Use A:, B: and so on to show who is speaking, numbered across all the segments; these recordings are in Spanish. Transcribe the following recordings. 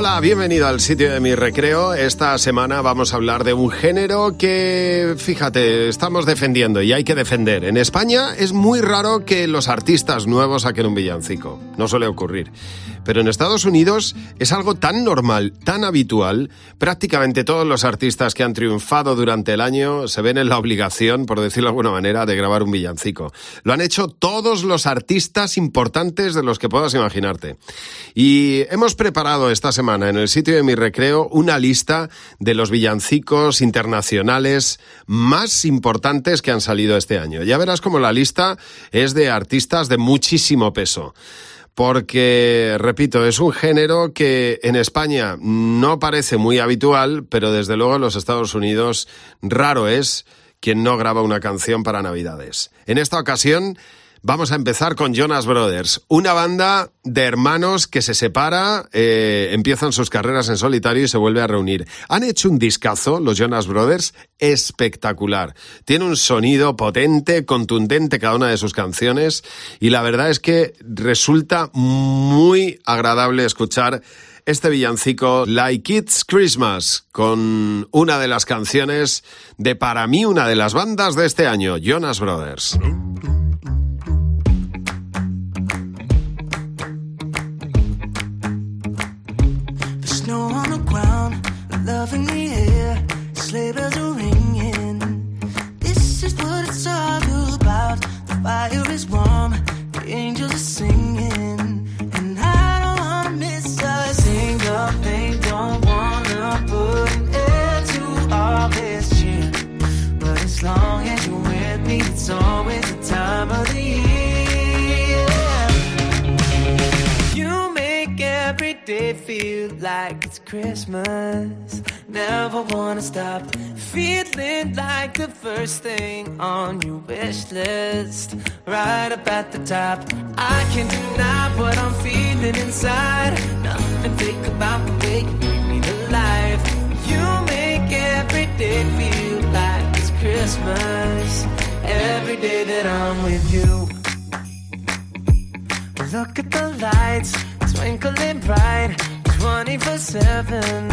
A: Hola, bienvenido al sitio de mi recreo. Esta semana vamos a hablar de un género que, fíjate, estamos defendiendo y hay que defender. En España es muy raro que los artistas nuevos saquen un villancico. No suele ocurrir. Pero en Estados Unidos es algo tan normal, tan habitual, prácticamente todos los artistas que han triunfado durante el año se ven en la obligación, por decirlo de alguna manera, de grabar un villancico. Lo han hecho todos los artistas importantes de los que puedas imaginarte. Y hemos preparado esta semana en el sitio de mi recreo una lista de los villancicos internacionales más importantes que han salido este año. Ya verás como la lista es de artistas de muchísimo peso porque, repito, es un género que en España no parece muy habitual, pero desde luego en los Estados Unidos raro es quien no graba una canción para Navidades. En esta ocasión Vamos a empezar con Jonas Brothers, una banda de hermanos que se separa, eh, empiezan sus carreras en solitario y se vuelve a reunir. Han hecho un discazo, los Jonas Brothers, espectacular. Tiene un sonido potente, contundente cada una de sus canciones y la verdad es que resulta muy agradable escuchar este villancico Like It's Christmas con una de las canciones de para mí una de las bandas de este año, Jonas Brothers. It's always the time of the year. You make every day feel like it's Christmas never wanna stop feeling like the first thing on your wish list. Right up at the top, I can't deny what I'm feeling inside. Nothing fake about the way you bring me to life. You make every day feel like it's Christmas. Every day that I'm with you. Look at the lights, twinkling bright, 24 7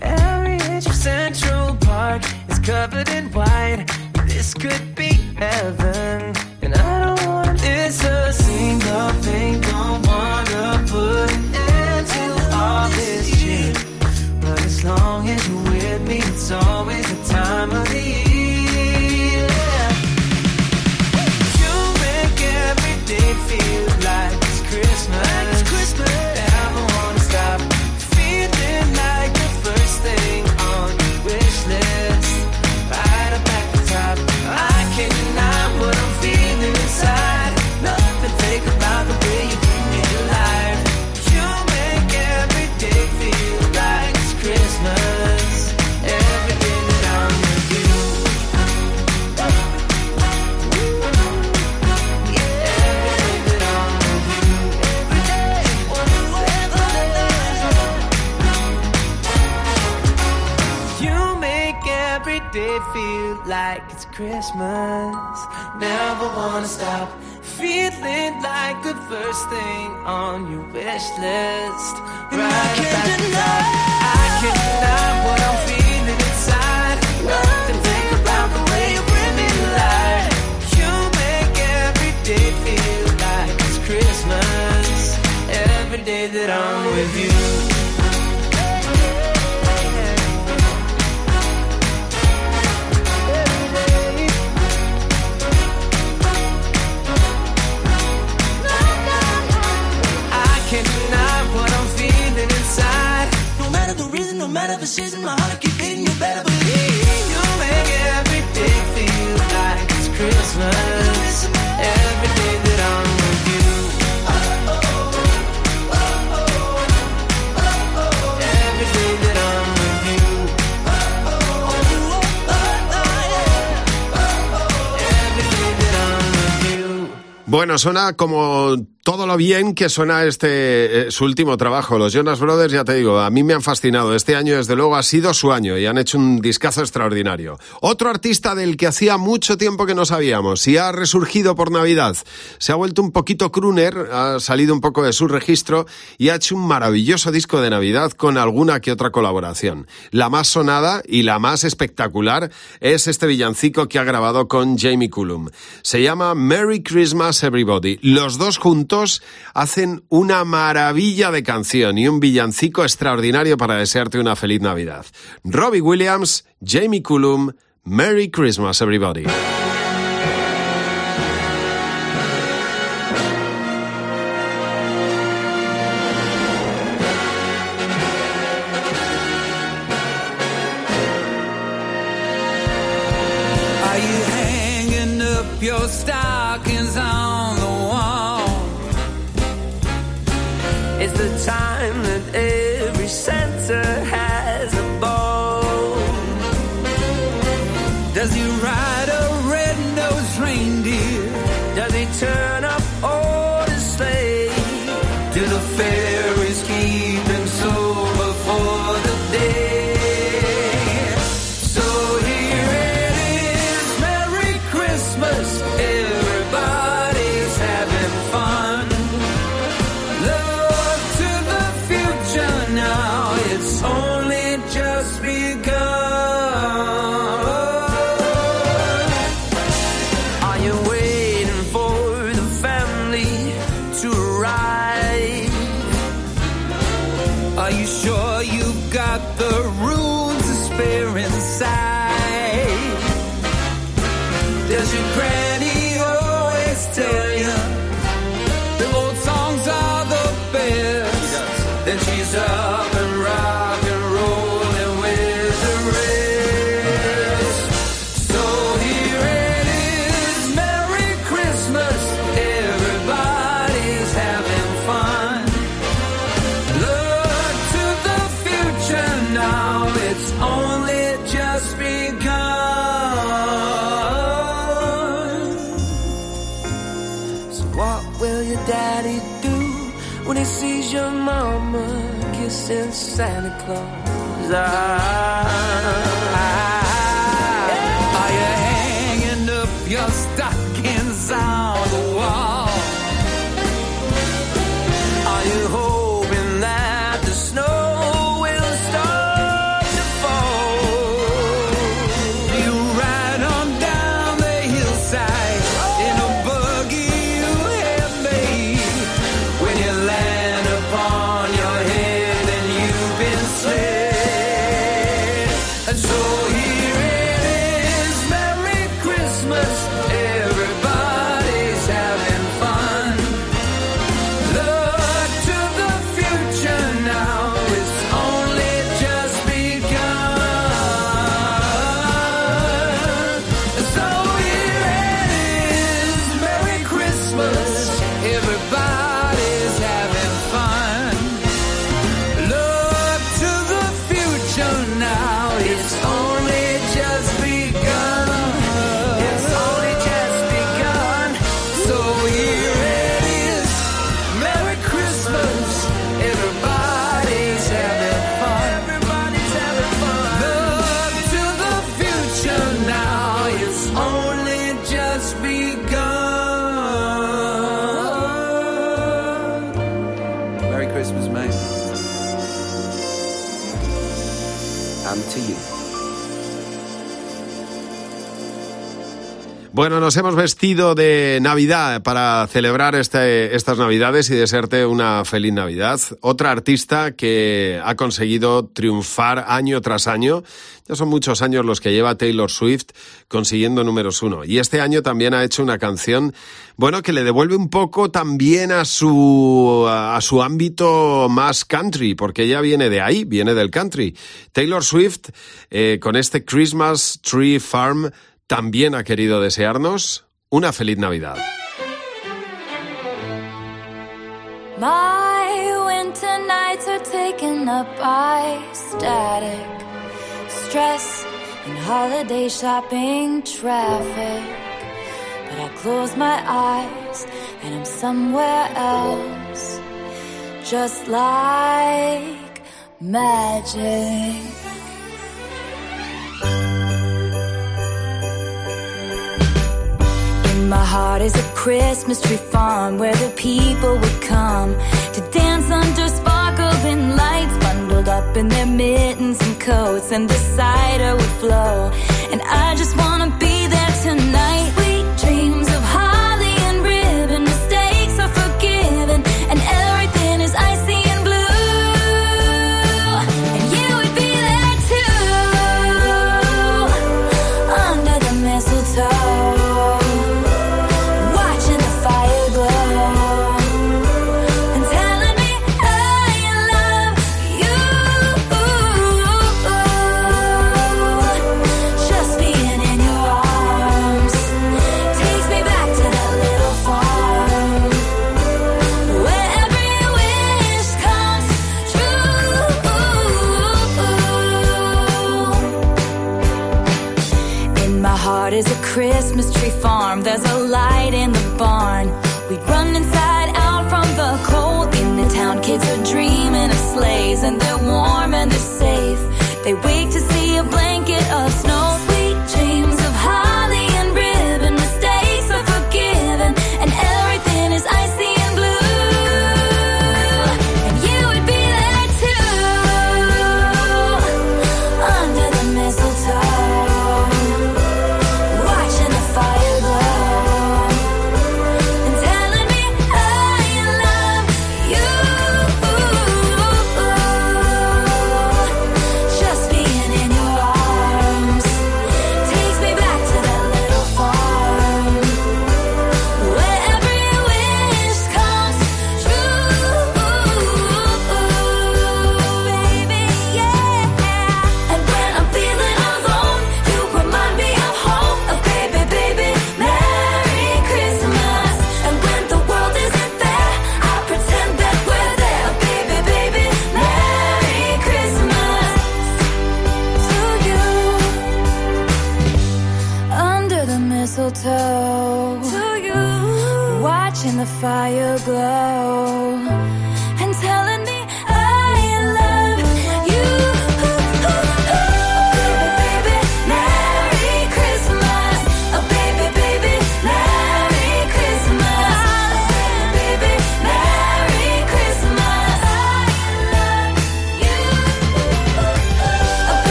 A: Every inch of Central Park is covered in white. This could be heaven. And I don't wanna miss a single Christmas. Never wanna stop feeling like the first thing on your wish list. Right I can't deny, I can't deny what I'm feeling inside. Nothing think about the way you bring me life. You make every day feel like it's Christmas. Every day that I'm with you. Matter the season, my suena como
B: todo lo bien que suena este eh, su último trabajo. Los Jonas Brothers, ya te digo, a mí me han fascinado. Este año, desde luego, ha sido su año y han hecho un discazo extraordinario. Otro artista del que hacía mucho tiempo que no sabíamos y ha resurgido por Navidad. Se ha vuelto un poquito crooner, ha salido un poco de su registro y ha hecho un maravilloso disco de Navidad con alguna que otra colaboración. La más sonada y la más espectacular es este villancico que ha grabado con Jamie Cullum. Se llama Merry Christmas Everybody. Los dos juntos hacen una maravilla de canción y un villancico extraordinario para desearte una feliz Navidad. Robbie Williams, Jamie Cullum, Merry Christmas everybody.
C: Santa Claus. I,
B: Bueno, nos hemos vestido de Navidad para celebrar este, estas Navidades y desearte una feliz Navidad. Otra artista que ha conseguido triunfar año tras año. Ya son muchos años los que lleva Taylor Swift consiguiendo números uno. Y este año también ha hecho una canción, bueno, que le devuelve un poco también a su, a su ámbito más country, porque ella viene de ahí, viene del country. Taylor Swift, eh, con este Christmas Tree Farm, también ha querido desearnos una feliz Navidad. My winter nights are taken up by static, stress and holiday shopping traffic.
D: But I close my eyes and I'm somewhere else. Just like magic. My heart is a Christmas tree farm where the people would come to dance under sparkling lights, bundled up in their mittens and coats, and the cider would flow. And I just wanna be dreaming of sleighs, and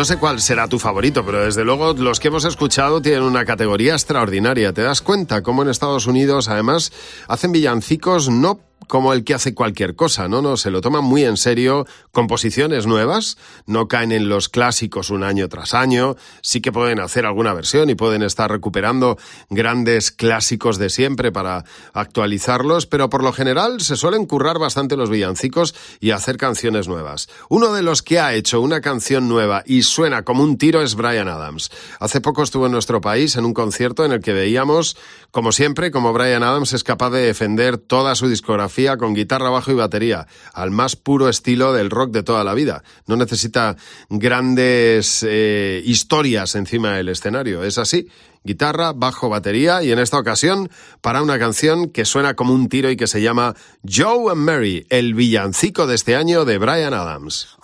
B: No sé cuál será tu favorito, pero desde luego los que hemos escuchado tienen una categoría extraordinaria. ¿Te das cuenta cómo en Estados Unidos además hacen villancicos no como el que hace cualquier cosa, ¿no? No, se lo toman muy en serio, composiciones nuevas, no caen en los clásicos un año tras año, sí que pueden hacer alguna versión y pueden estar recuperando grandes clásicos de siempre para actualizarlos, pero por lo general se suelen currar bastante los villancicos y hacer canciones nuevas. Uno de los que ha hecho una canción nueva y suena como un tiro es Brian Adams. Hace poco estuvo en nuestro país en un concierto en el que veíamos, como siempre, como Brian Adams es capaz de defender toda su discografía con guitarra, bajo y batería, al más puro estilo del rock de toda la vida. No necesita grandes eh, historias encima del escenario, es así. Guitarra, bajo, batería y en esta ocasión para una canción que suena como un tiro y que se llama Joe and Mary, el villancico de este año de Brian Adams.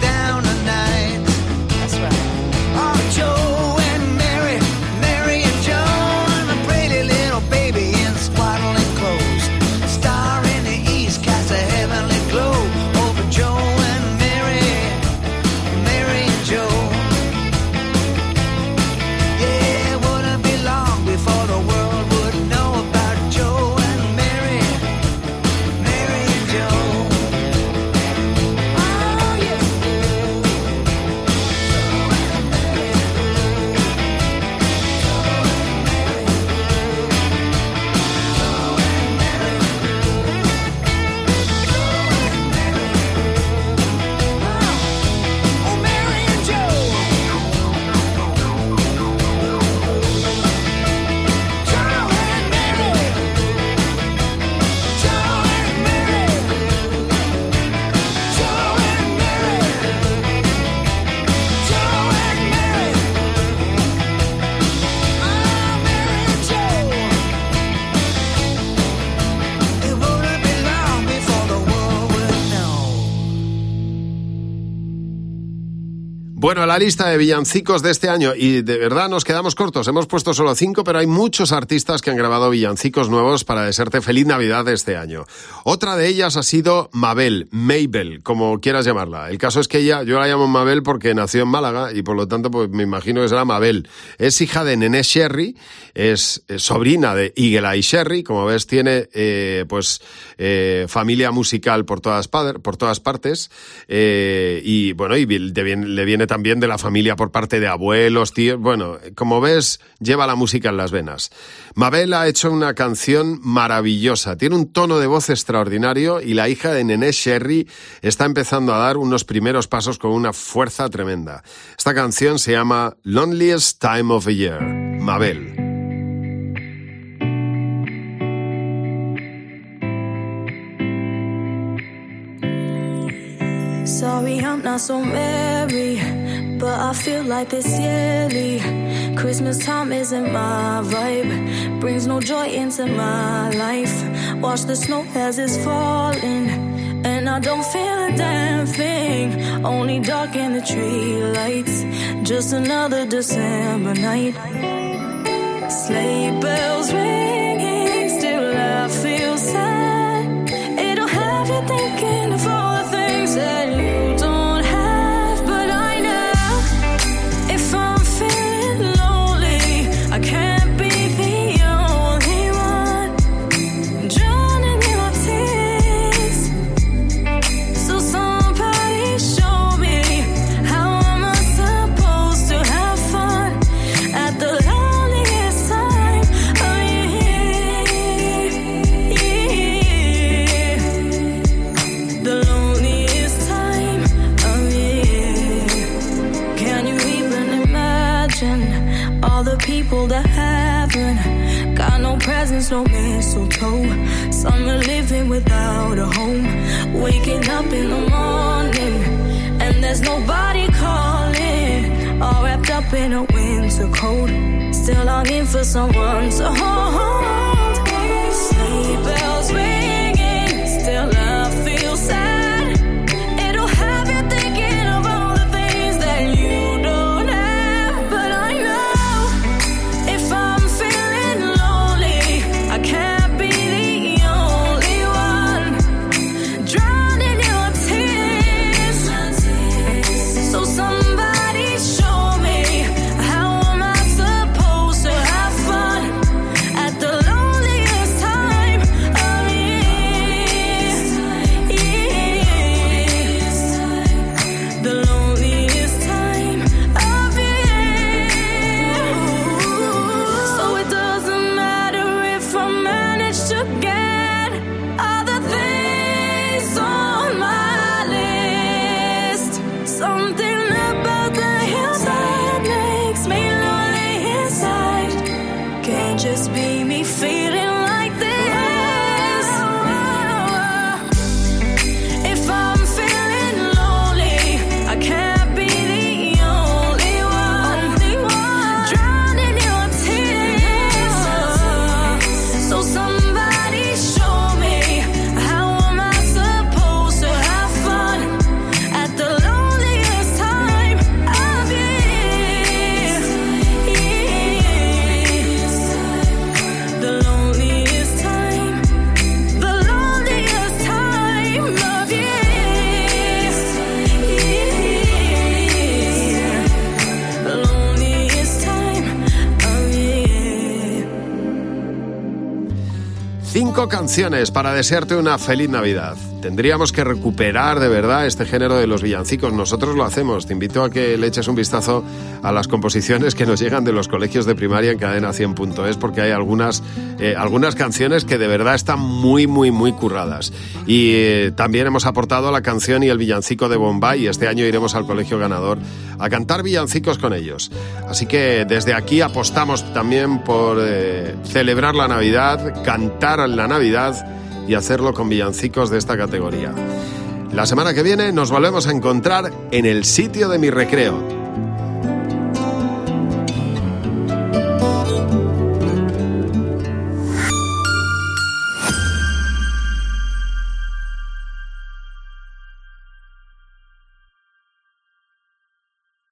E: down.
B: La lista de villancicos de este año, y de verdad nos quedamos cortos, hemos puesto solo cinco, pero hay muchos artistas que han grabado villancicos nuevos para desearte feliz Navidad de este año. Otra de ellas ha sido Mabel, Mabel, como quieras llamarla. El caso es que ella, yo la llamo Mabel porque nació en Málaga y por lo tanto pues me imagino que será Mabel. Es hija de Nené Sherry, es, sobrina de Eagle Eye Sherry, como ves tiene eh, pues eh, familia musical por todas, por todas partes eh, y bueno, y le viene también de la familia por parte de abuelos, tíos. Bueno, como ves, lleva la música en las venas. Mabel ha hecho una canción maravillosa, tiene un tono de voz extraordinario y la hija de Nené Sherry está empezando a dar unos primeros pasos con una fuerza tremenda. Esta canción se llama Loneliest Time of the Year. Mabel.
F: Sorry, I'm not so merry, but I feel like this yearly. Christmas time isn't my vibe, brings no joy into my life. Watch the snow as it's falling, and I don't feel a damn thing. Only dark in the tree lights, just another December night. Sleigh bells ringing, still I feel sad. It'll have you thinking of all the things that you there's nobody calling. All wrapped up in a winter coat, still longing for someone to hold. Sleigh
B: Canciones para desearte una feliz Navidad. Tendríamos que recuperar de verdad este género de los villancicos. Nosotros lo hacemos. Te invito a que le eches un vistazo a las composiciones que nos llegan de los colegios de primaria en cadena 100.es porque hay algunas, eh, algunas canciones que de verdad están muy, muy, muy curradas. Y eh, también hemos aportado la canción y el villancico de Bombay y este año iremos al colegio ganador a cantar villancicos con ellos. Así que desde aquí apostamos también por eh, celebrar la Navidad, cantar la Navidad y hacerlo con villancicos de esta categoría. La semana que viene nos volvemos a encontrar en el sitio de mi recreo.